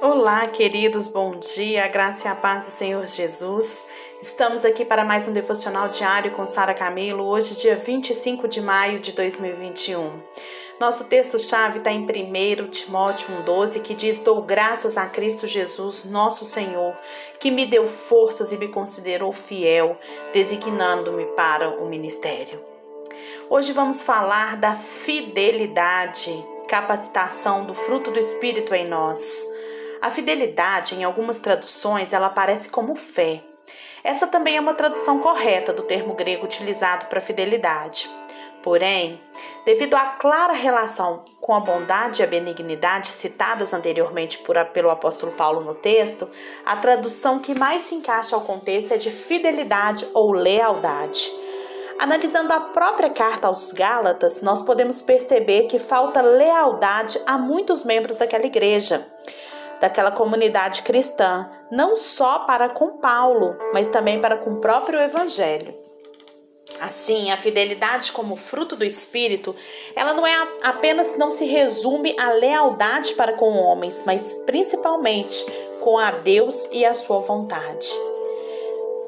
Olá, queridos, bom dia, a graça e a paz do Senhor Jesus. Estamos aqui para mais um devocional diário com Sara Camilo, hoje, dia 25 de maio de 2021. Nosso texto-chave está em 1 Timóteo 1,12, que diz: Dou graças a Cristo Jesus, nosso Senhor, que me deu forças e me considerou fiel, designando-me para o ministério. Hoje vamos falar da fidelidade, capacitação do fruto do Espírito em nós. A fidelidade, em algumas traduções, ela aparece como fé. Essa também é uma tradução correta do termo grego utilizado para fidelidade. Porém, devido à clara relação com a bondade e a benignidade citadas anteriormente por, pelo apóstolo Paulo no texto, a tradução que mais se encaixa ao contexto é de fidelidade ou lealdade. Analisando a própria carta aos Gálatas, nós podemos perceber que falta lealdade a muitos membros daquela igreja daquela comunidade cristã, não só para com Paulo, mas também para com o próprio evangelho. Assim, a fidelidade como fruto do espírito, ela não é apenas não se resume à lealdade para com homens, mas principalmente com a Deus e a sua vontade.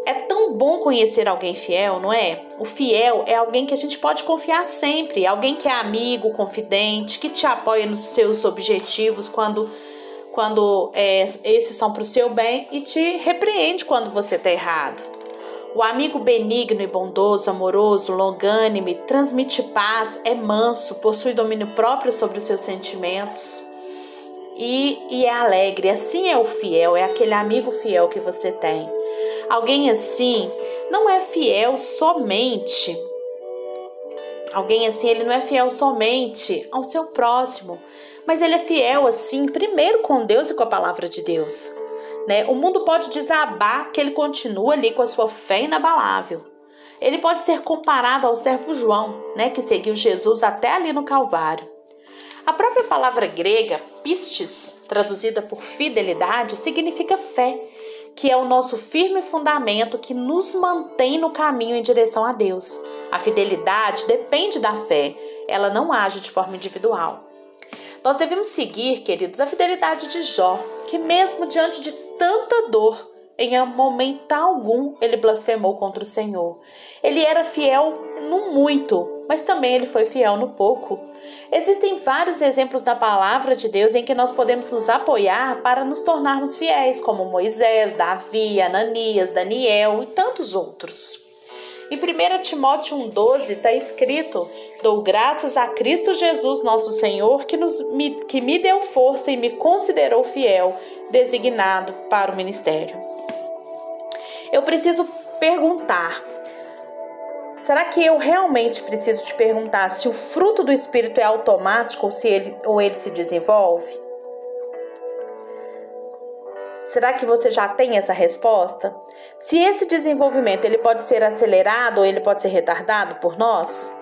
É tão bom conhecer alguém fiel, não é? O fiel é alguém que a gente pode confiar sempre, alguém que é amigo, confidente, que te apoia nos seus objetivos quando quando é, esses são para o seu bem e te repreende quando você está errado. O amigo benigno e bondoso, amoroso, longânime, transmite paz, é manso, possui domínio próprio sobre os seus sentimentos e, e é alegre. Assim é o fiel, é aquele amigo fiel que você tem. Alguém assim não é fiel somente. Alguém assim, ele não é fiel somente ao seu próximo, mas ele é fiel assim, primeiro com Deus e com a palavra de Deus. Né? O mundo pode desabar que ele continua ali com a sua fé inabalável. Ele pode ser comparado ao servo João, né, que seguiu Jesus até ali no Calvário. A própria palavra grega pistes, traduzida por fidelidade, significa fé, que é o nosso firme fundamento que nos mantém no caminho em direção a Deus. A fidelidade depende da fé, ela não age de forma individual. Nós devemos seguir, queridos, a fidelidade de Jó, que mesmo diante de tanta dor, em momento algum ele blasfemou contra o Senhor. Ele era fiel no muito, mas também ele foi fiel no pouco. Existem vários exemplos da palavra de Deus em que nós podemos nos apoiar para nos tornarmos fiéis, como Moisés, Davi, Ananias, Daniel e tantos outros. Em 1 Timóteo 1,12 está escrito Dou graças a Cristo Jesus, nosso Senhor, que, nos, me, que me deu força e me considerou fiel, designado para o ministério. Eu preciso perguntar: será que eu realmente preciso te perguntar se o fruto do Espírito é automático ou, se ele, ou ele se desenvolve? Será que você já tem essa resposta? Se esse desenvolvimento ele pode ser acelerado ou ele pode ser retardado por nós?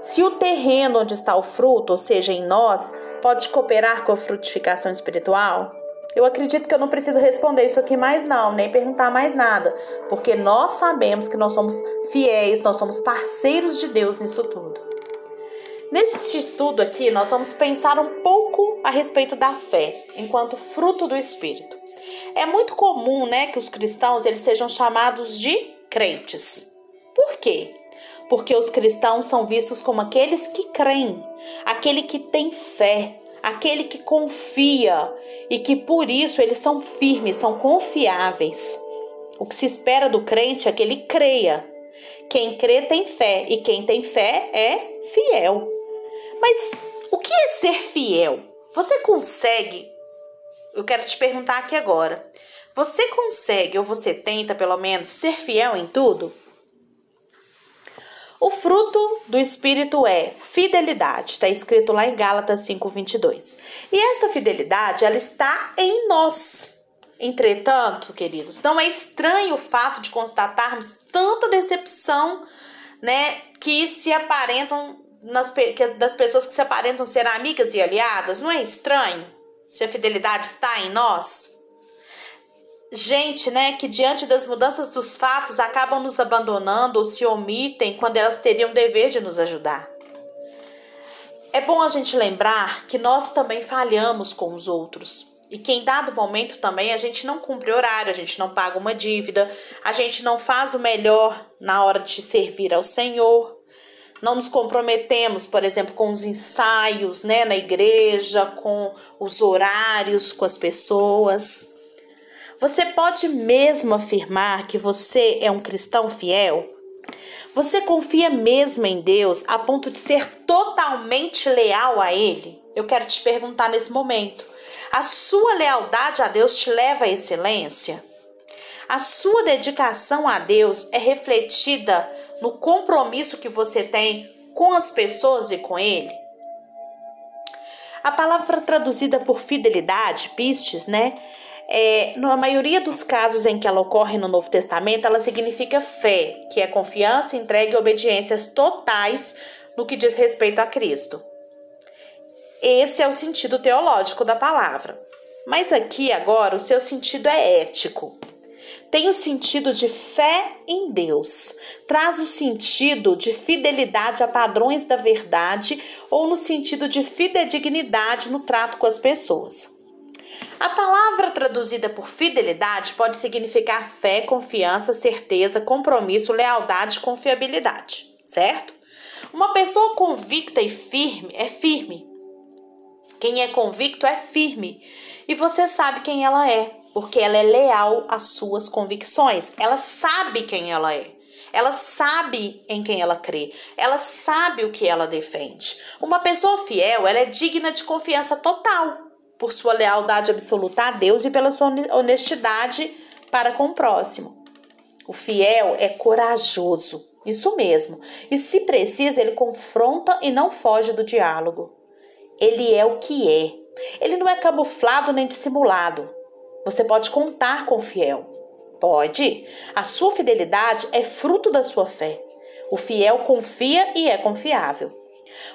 Se o terreno onde está o fruto, ou seja, em nós, pode cooperar com a frutificação espiritual? Eu acredito que eu não preciso responder isso aqui mais não, nem perguntar mais nada, porque nós sabemos que nós somos fiéis, nós somos parceiros de Deus nisso tudo. Neste estudo aqui, nós vamos pensar um pouco a respeito da fé, enquanto fruto do espírito. É muito comum, né, que os cristãos eles sejam chamados de crentes. Por quê? Porque os cristãos são vistos como aqueles que creem, aquele que tem fé, aquele que confia e que por isso eles são firmes, são confiáveis. O que se espera do crente é que ele creia. Quem crê tem fé e quem tem fé é fiel. Mas o que é ser fiel? Você consegue? Eu quero te perguntar aqui agora. Você consegue ou você tenta pelo menos ser fiel em tudo? O fruto do Espírito é fidelidade, está escrito lá em Gálatas 5:22. E esta fidelidade, ela está em nós. Entretanto, queridos, não é estranho o fato de constatarmos tanta decepção, né, que se aparentam nas, que, das pessoas que se aparentam ser amigas e aliadas. Não é estranho se a fidelidade está em nós? Gente, né, que diante das mudanças dos fatos acabam nos abandonando ou se omitem quando elas teriam dever de nos ajudar. É bom a gente lembrar que nós também falhamos com os outros. E que em dado momento também a gente não cumpre horário, a gente não paga uma dívida, a gente não faz o melhor na hora de servir ao Senhor. Não nos comprometemos, por exemplo, com os ensaios, né, na igreja, com os horários, com as pessoas. Você pode mesmo afirmar que você é um cristão fiel? Você confia mesmo em Deus a ponto de ser totalmente leal a Ele? Eu quero te perguntar nesse momento. A sua lealdade a Deus te leva à excelência? A sua dedicação a Deus é refletida no compromisso que você tem com as pessoas e com Ele? A palavra traduzida por fidelidade, pistes, né? É, na maioria dos casos em que ela ocorre no Novo Testamento, ela significa fé, que é confiança, entrega e obediências totais no que diz respeito a Cristo. Esse é o sentido teológico da palavra. Mas aqui agora o seu sentido é ético tem o sentido de fé em Deus, traz o sentido de fidelidade a padrões da verdade ou no sentido de fidedignidade no trato com as pessoas. A palavra traduzida por fidelidade pode significar fé, confiança, certeza, compromisso, lealdade, confiabilidade, certo? Uma pessoa convicta e firme é firme. Quem é convicto é firme. E você sabe quem ela é porque ela é leal às suas convicções. Ela sabe quem ela é. Ela sabe em quem ela crê. Ela sabe o que ela defende. Uma pessoa fiel, ela é digna de confiança total por sua lealdade absoluta a Deus e pela sua honestidade para com o próximo. O fiel é corajoso, isso mesmo. E se precisa, ele confronta e não foge do diálogo. Ele é o que é. Ele não é camuflado nem dissimulado. Você pode contar com o fiel. Pode. A sua fidelidade é fruto da sua fé. O fiel confia e é confiável.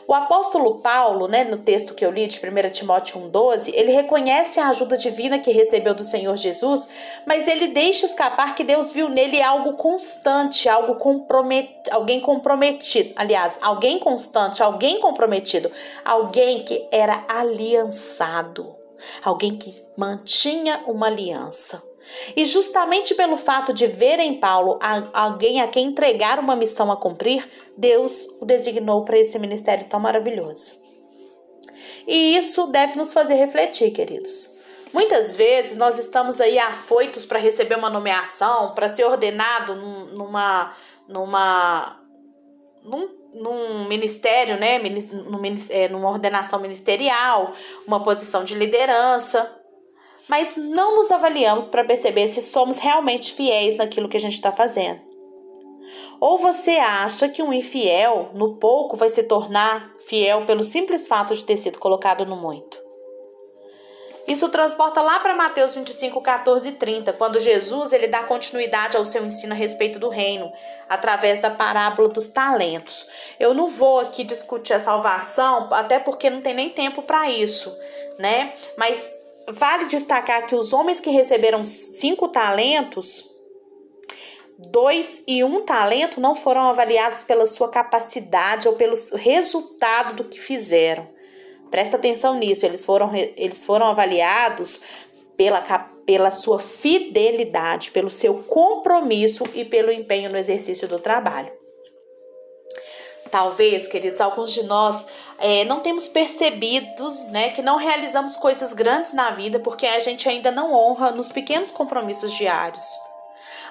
O apóstolo Paulo, né, no texto que eu li de 1 Timóteo 1,12, ele reconhece a ajuda divina que recebeu do Senhor Jesus, mas ele deixa escapar que Deus viu nele algo constante, algo compromet... alguém comprometido. Aliás, alguém constante, alguém comprometido, alguém que era aliançado alguém que mantinha uma aliança. E justamente pelo fato de ver em Paulo alguém a quem entregar uma missão a cumprir, Deus o designou para esse ministério tão maravilhoso. E isso deve nos fazer refletir, queridos. Muitas vezes nós estamos aí afoitos para receber uma nomeação, para ser ordenado numa, numa, num num ministério, né, é, numa ordenação ministerial, uma posição de liderança, mas não nos avaliamos para perceber se somos realmente fiéis naquilo que a gente está fazendo. Ou você acha que um infiel, no pouco, vai se tornar fiel pelo simples fato de ter sido colocado no muito? Isso transporta lá para Mateus 25, 14 e 30, quando Jesus ele dá continuidade ao seu ensino a respeito do reino, através da parábola dos talentos. Eu não vou aqui discutir a salvação, até porque não tem nem tempo para isso, né? Mas vale destacar que os homens que receberam cinco talentos, dois e um talento não foram avaliados pela sua capacidade ou pelo resultado do que fizeram Presta atenção nisso, eles foram, eles foram avaliados pela, pela sua fidelidade, pelo seu compromisso e pelo empenho no exercício do trabalho. Talvez, queridos, alguns de nós é, não temos percebido né, que não realizamos coisas grandes na vida porque a gente ainda não honra nos pequenos compromissos diários.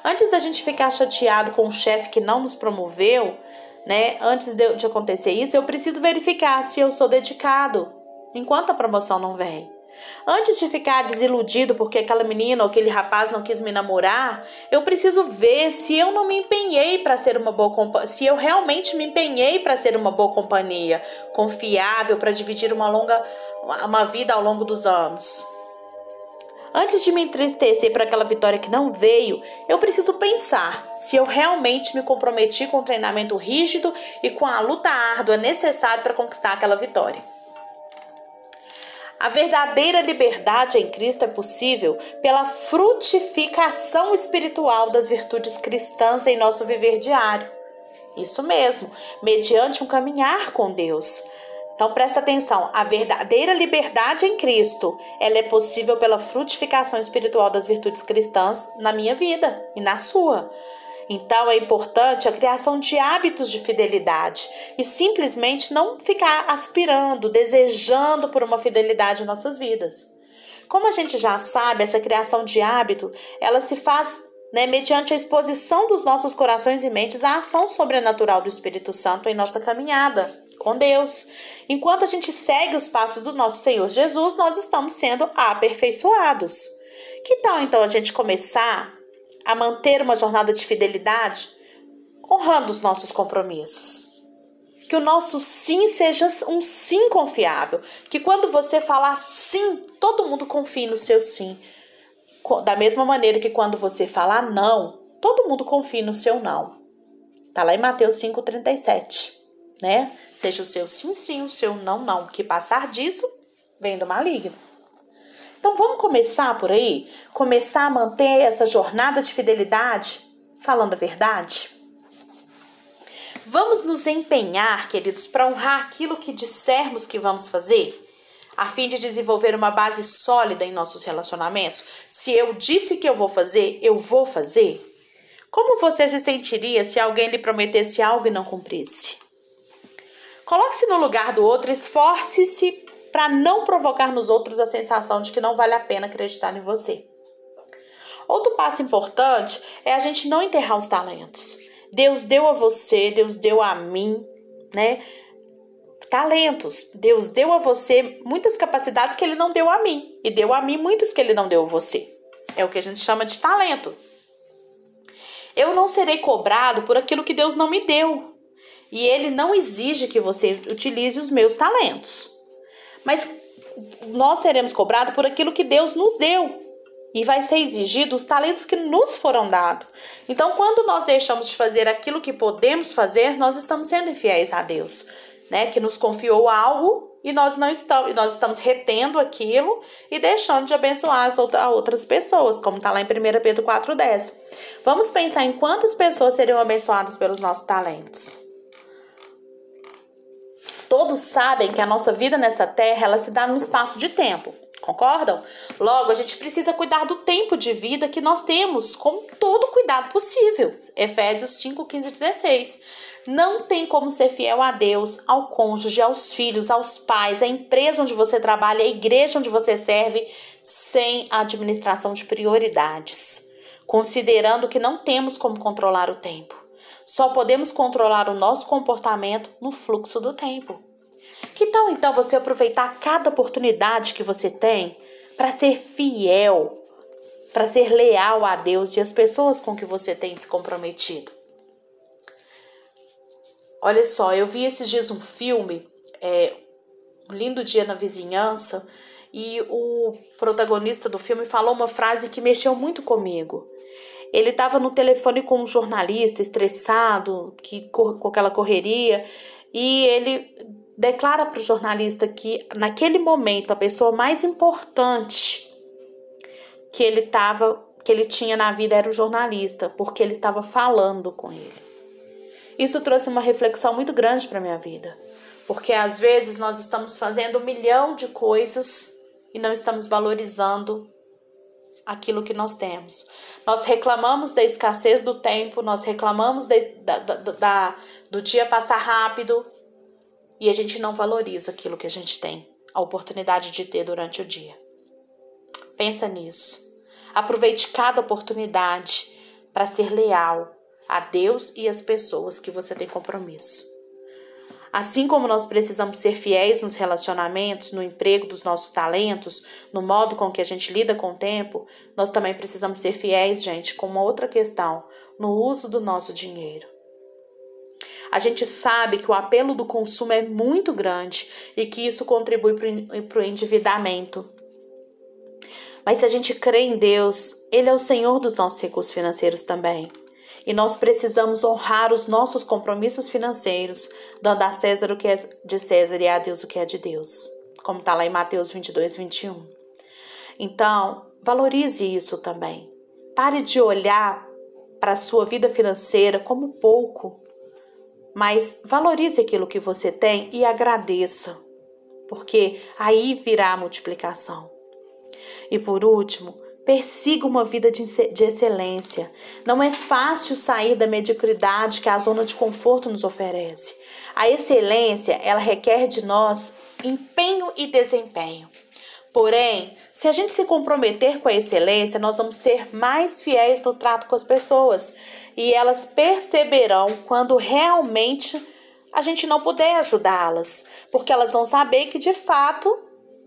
Antes da gente ficar chateado com o chefe que não nos promoveu, né? Antes de, de acontecer isso, eu preciso verificar se eu sou dedicado enquanto a promoção não vem. Antes de ficar desiludido porque aquela menina ou aquele rapaz não quis me namorar, eu preciso ver se eu não me empenhei para ser uma boa companhia, se eu realmente me empenhei para ser uma boa companhia, confiável para dividir uma longa uma vida ao longo dos anos. Antes de me entristecer por aquela vitória que não veio, eu preciso pensar se eu realmente me comprometi com o treinamento rígido e com a luta árdua necessária para conquistar aquela vitória. A verdadeira liberdade em Cristo é possível pela frutificação espiritual das virtudes cristãs em nosso viver diário. Isso mesmo, mediante um caminhar com Deus Então presta atenção, a verdadeira liberdade em Cristo, ela é possível pela frutificação espiritual das virtudes cristãs na minha vida e na sua. Então é importante a criação de hábitos de fidelidade e simplesmente não ficar aspirando, desejando por uma fidelidade em nossas vidas. Como a gente já sabe, essa criação de hábito, ela se faz né, mediante a exposição dos nossos corações e mentes à ação sobrenatural do Espírito Santo em nossa caminhada com Deus. Enquanto a gente segue os passos do nosso Senhor Jesus, nós estamos sendo aperfeiçoados. Que tal então a gente começar a manter uma jornada de fidelidade, honrando os nossos compromissos? Que o nosso sim seja um sim confiável. Que quando você falar sim, todo mundo confie no seu sim. Da mesma maneira que quando você falar não, todo mundo confie no seu não. Tá lá em Mateus 5,37, né? Seja o seu sim, sim, o seu não, não. Que passar disso vem do maligno. Então vamos começar por aí? Começar a manter essa jornada de fidelidade falando a verdade? Vamos nos empenhar, queridos, para honrar aquilo que dissermos que vamos fazer? a fim de desenvolver uma base sólida em nossos relacionamentos? Se eu disse que eu vou fazer, eu vou fazer? Como você se sentiria se alguém lhe prometesse algo e não cumprisse? Coloque-se no lugar do outro, esforce-se para não provocar nos outros a sensação de que não vale a pena acreditar em você. Outro passo importante é a gente não enterrar os talentos. Deus deu a você, Deus deu a mim, né? talentos. Deus deu a você muitas capacidades que ele não deu a mim. E deu a mim muitas que ele não deu a você. É o que a gente chama de talento. Eu não serei cobrado por aquilo que Deus não me deu. E ele não exige que você utilize os meus talentos. Mas nós seremos cobrados por aquilo que Deus nos deu. E vai ser exigido os talentos que nos foram dados. Então, quando nós deixamos de fazer aquilo que podemos fazer, nós estamos sendo infiéis a Deus né, que nos confiou algo e nós não estamos, nós estamos retendo aquilo e deixando de abençoar as outras pessoas, como está lá em 1 Pedro 4,10. Vamos pensar em quantas pessoas seriam abençoadas pelos nossos talentos. Todos sabem que a nossa vida nessa terra ela se dá num espaço de tempo. Concordam? Logo, a gente precisa cuidar do tempo de vida que nós temos com todo o cuidado possível. Efésios 5, 15 e 16. Não tem como ser fiel a Deus, ao cônjuge, aos filhos, aos pais, à empresa onde você trabalha, à igreja onde você serve, sem a administração de prioridades, considerando que não temos como controlar o tempo. Só podemos controlar o nosso comportamento no fluxo do tempo. Que tal então você aproveitar cada oportunidade que você tem para ser fiel, para ser leal a Deus e às pessoas com que você tem se comprometido? Olha só, eu vi esses dias um filme, é, Um Lindo Dia na Vizinhança, e o protagonista do filme falou uma frase que mexeu muito comigo. Ele estava no telefone com um jornalista estressado, que com aquela correria, e ele declara para o jornalista que naquele momento a pessoa mais importante que ele tava, que ele tinha na vida era o jornalista, porque ele estava falando com ele. Isso trouxe uma reflexão muito grande para minha vida, porque às vezes nós estamos fazendo um milhão de coisas e não estamos valorizando aquilo que nós temos. Nós reclamamos da escassez do tempo, nós reclamamos de, da, da, da, do dia passar rápido, e a gente não valoriza aquilo que a gente tem, a oportunidade de ter durante o dia. Pensa nisso. Aproveite cada oportunidade para ser leal a Deus e às pessoas que você tem compromisso. Assim como nós precisamos ser fiéis nos relacionamentos, no emprego dos nossos talentos, no modo com que a gente lida com o tempo, nós também precisamos ser fiéis, gente, com uma outra questão, no uso do nosso dinheiro. A gente sabe que o apelo do consumo é muito grande e que isso contribui para o endividamento. Mas se a gente crê em Deus, Ele é o Senhor dos nossos recursos financeiros também. E nós precisamos honrar os nossos compromissos financeiros, dando a César o que é de César e a Deus o que é de Deus, como está lá em Mateus 22, 21. Então, valorize isso também. Pare de olhar para a sua vida financeira como pouco mas valorize aquilo que você tem e agradeça. porque aí virá a multiplicação. E por último, persiga uma vida de, excelência. Não é fácil sair da mediocridade que a zona de conforto nos oferece. A excelência, ela requer de nós empenho e desempenho. Porém, se a gente se comprometer com a excelência, nós vamos ser mais fiéis no trato com as pessoas e elas perceberão quando realmente a gente não puder ajudá-las, porque elas vão saber que de fato,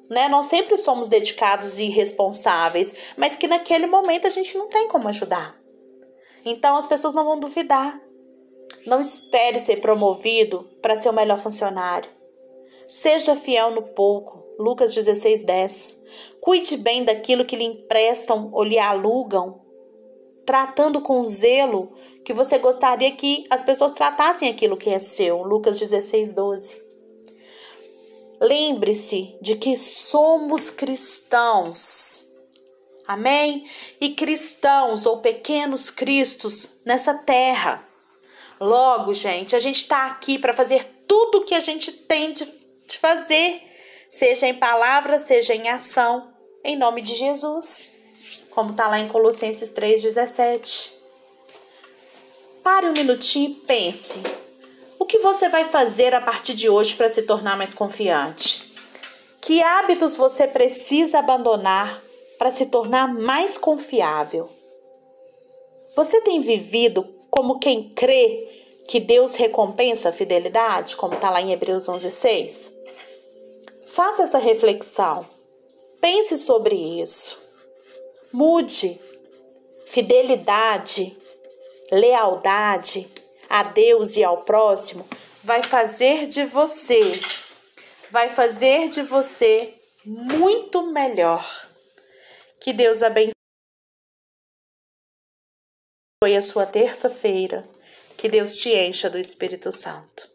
né, nós sempre somos dedicados e responsáveis, mas que naquele momento a gente não tem como ajudar. Então as pessoas não vão duvidar. Não espere ser promovido para ser o melhor funcionário. Seja fiel no pouco Lucas 16, 10. Cuide bem daquilo que lhe emprestam ou lhe alugam, tratando com zelo que você gostaria que as pessoas tratassem aquilo que é seu. Lucas 16, 12. Lembre-se de que somos cristãos. Amém? E cristãos ou pequenos cristos nessa terra. Logo, gente, a gente está aqui para fazer tudo o que a gente tem de, de fazer seja em palavra, seja em ação, em nome de Jesus, como está lá em Colossenses 3,17. Pare um minutinho e pense: o que você vai fazer a partir de hoje para se tornar mais confiante? Que hábitos você precisa abandonar para se tornar mais confiável? Você tem vivido como quem crê que Deus recompensa a fidelidade, como está lá em Hebreus 11,6? Faça essa reflexão. Pense sobre isso. Mude. Fidelidade, lealdade a Deus e ao próximo vai fazer de você, vai fazer de você muito melhor. Que Deus abençoe a sua terça-feira. Que Deus te encha do Espírito Santo.